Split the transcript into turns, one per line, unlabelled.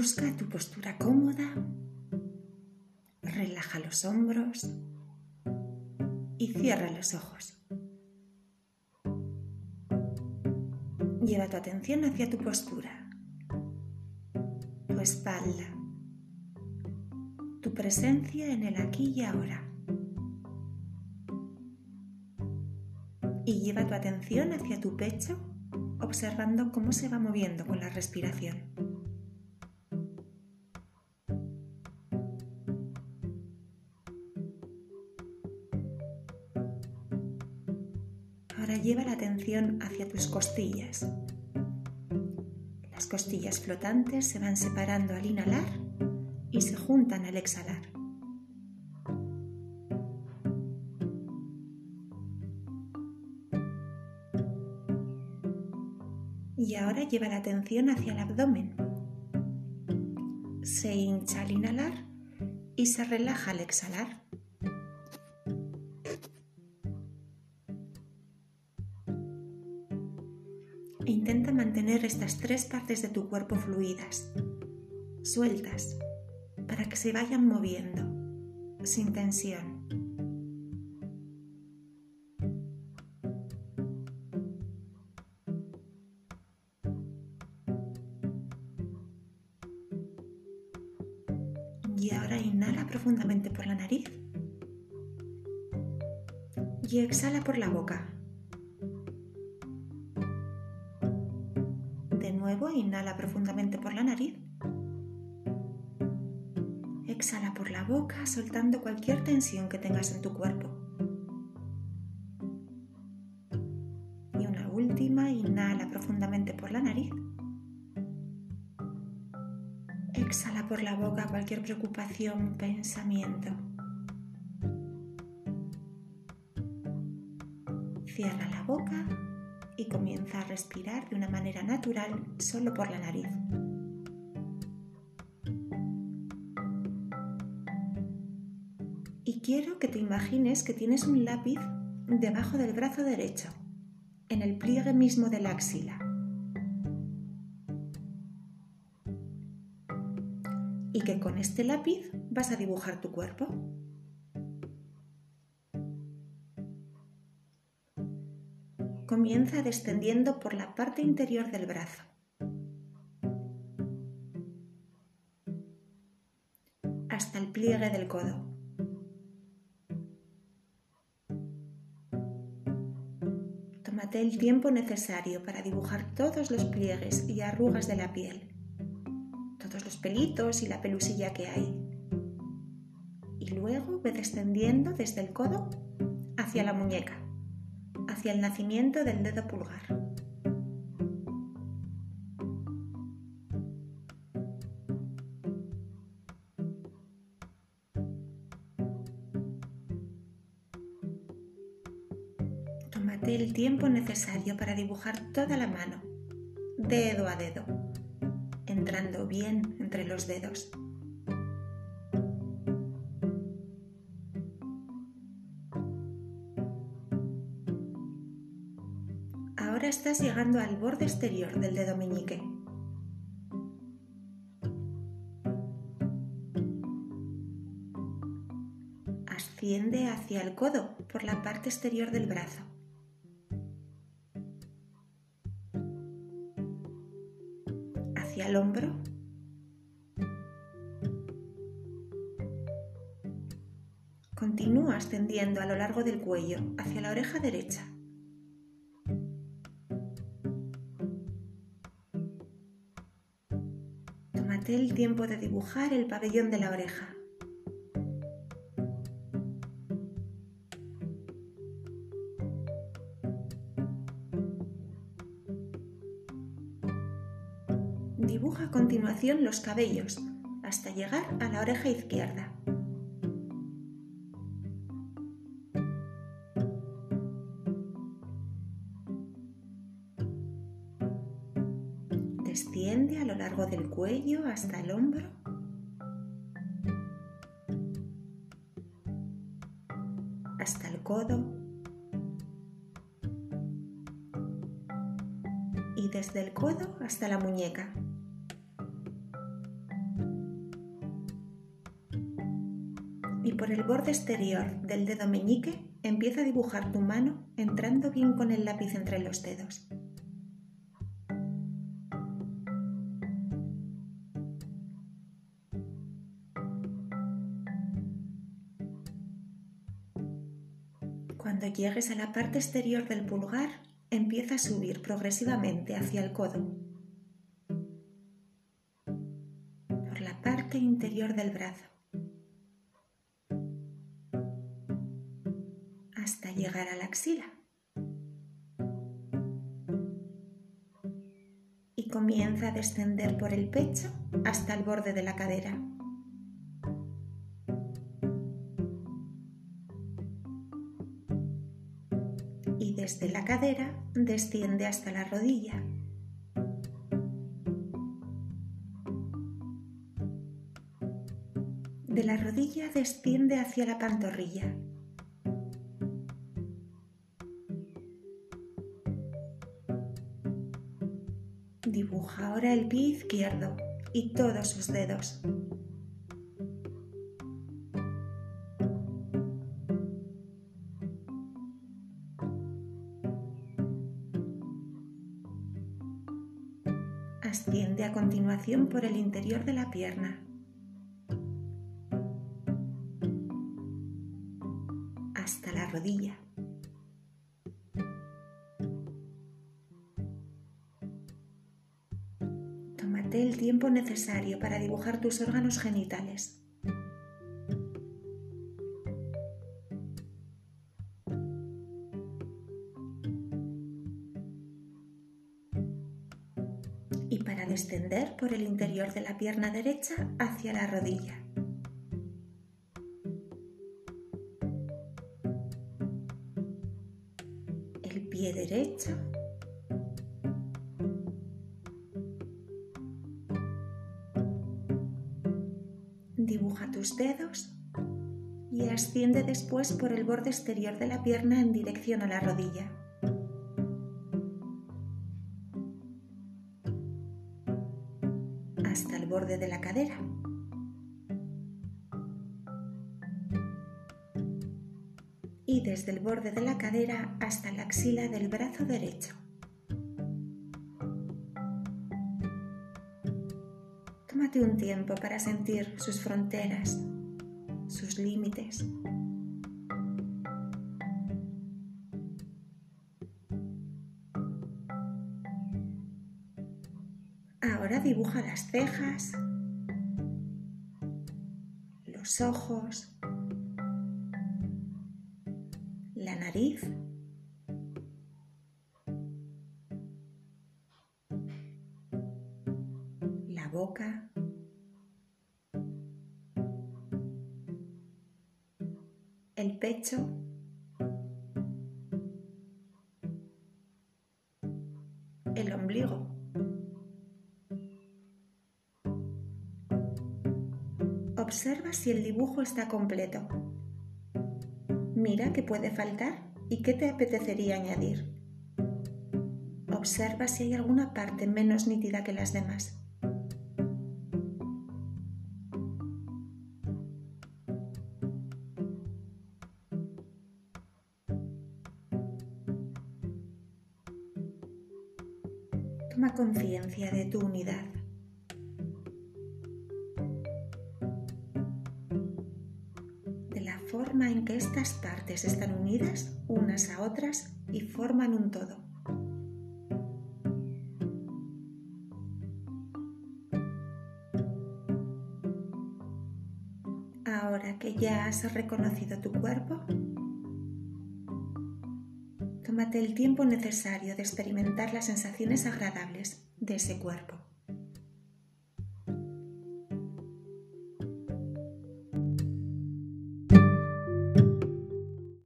Busca tu postura cómoda, relaja los hombros y cierra los ojos. Lleva tu atención hacia tu postura, tu espalda, tu presencia en el aquí y ahora. Y lleva tu atención hacia tu pecho, observando cómo se va moviendo con la respiración. Lleva la atención hacia tus costillas. Las costillas flotantes se van separando al inhalar y se juntan al exhalar. Y ahora lleva la atención hacia el abdomen. Se hincha al inhalar y se relaja al exhalar. Intenta mantener estas tres partes de tu cuerpo fluidas, sueltas, para que se vayan moviendo, sin tensión. Y ahora inhala profundamente por la nariz y exhala por la boca. Nuevo, inhala profundamente por la nariz. Exhala por la boca, soltando cualquier tensión que tengas en tu cuerpo. Y una última, inhala profundamente por la nariz. Exhala por la boca cualquier preocupación, pensamiento. Cierra la boca y comienza a respirar de una manera natural solo por la nariz. Y quiero que te imagines que tienes un lápiz debajo del brazo derecho, en el pliegue mismo de la axila. Y que con este lápiz vas a dibujar tu cuerpo. Comienza descendiendo por la parte interior del brazo. hasta el pliegue del codo. Tómate el tiempo necesario para dibujar todos los pliegues y arrugas de la piel, todos los pelitos y la pelusilla que hay. Y luego ve descendiendo desde el codo hacia la muñeca hacia el nacimiento del dedo pulgar. Tómate el tiempo necesario para dibujar toda la mano, dedo a dedo, entrando bien entre los dedos. Estás llegando al borde exterior del dedo meñique. Asciende hacia el codo por la parte exterior del brazo. Hacia el hombro. Continúa ascendiendo a lo largo del cuello hacia la oreja derecha. Tómate el tiempo de dibujar el pabellón de la oreja. Dibuja a continuación los cabellos hasta llegar a la oreja izquierda. del cuello hasta el hombro. Hasta el codo. Y desde el codo hasta la muñeca. Y por el borde exterior del dedo meñique empieza a dibujar tu mano entrando bien con el lápiz entre los dedos. Cuando llegues a la parte exterior del pulgar, empieza a subir progresivamente hacia el codo, por la parte interior del brazo, hasta llegar a la axila. Y comienza a descender por el pecho hasta el borde de la cadera. Desde la cadera desciende hasta la rodilla. De la rodilla desciende hacia la pantorrilla. Dibuja ahora el pie izquierdo y todos sus dedos. Continuación por el interior de la pierna. Hasta la rodilla. Tómate el tiempo necesario para dibujar tus órganos genitales. Y para descender por el interior de la pierna derecha hacia la rodilla. El pie derecho. Dibuja tus dedos y asciende después por el borde exterior de la pierna en dirección a la rodilla. Hasta el borde de la cadera. Y desde el borde de la cadera hasta la axila del brazo derecho. Tómate un tiempo para sentir sus fronteras, sus límites. Ahora dibuja las cejas, los ojos, la nariz, la boca, el pecho, el ombligo. Observa si el dibujo está completo. Mira qué puede faltar y qué te apetecería añadir. Observa si hay alguna parte menos nítida que las demás. Toma conciencia de tu unidad. Forma en que estas partes están unidas unas a otras y forman un todo. Ahora que ya has reconocido tu cuerpo, tómate el tiempo necesario de experimentar las sensaciones agradables de ese cuerpo.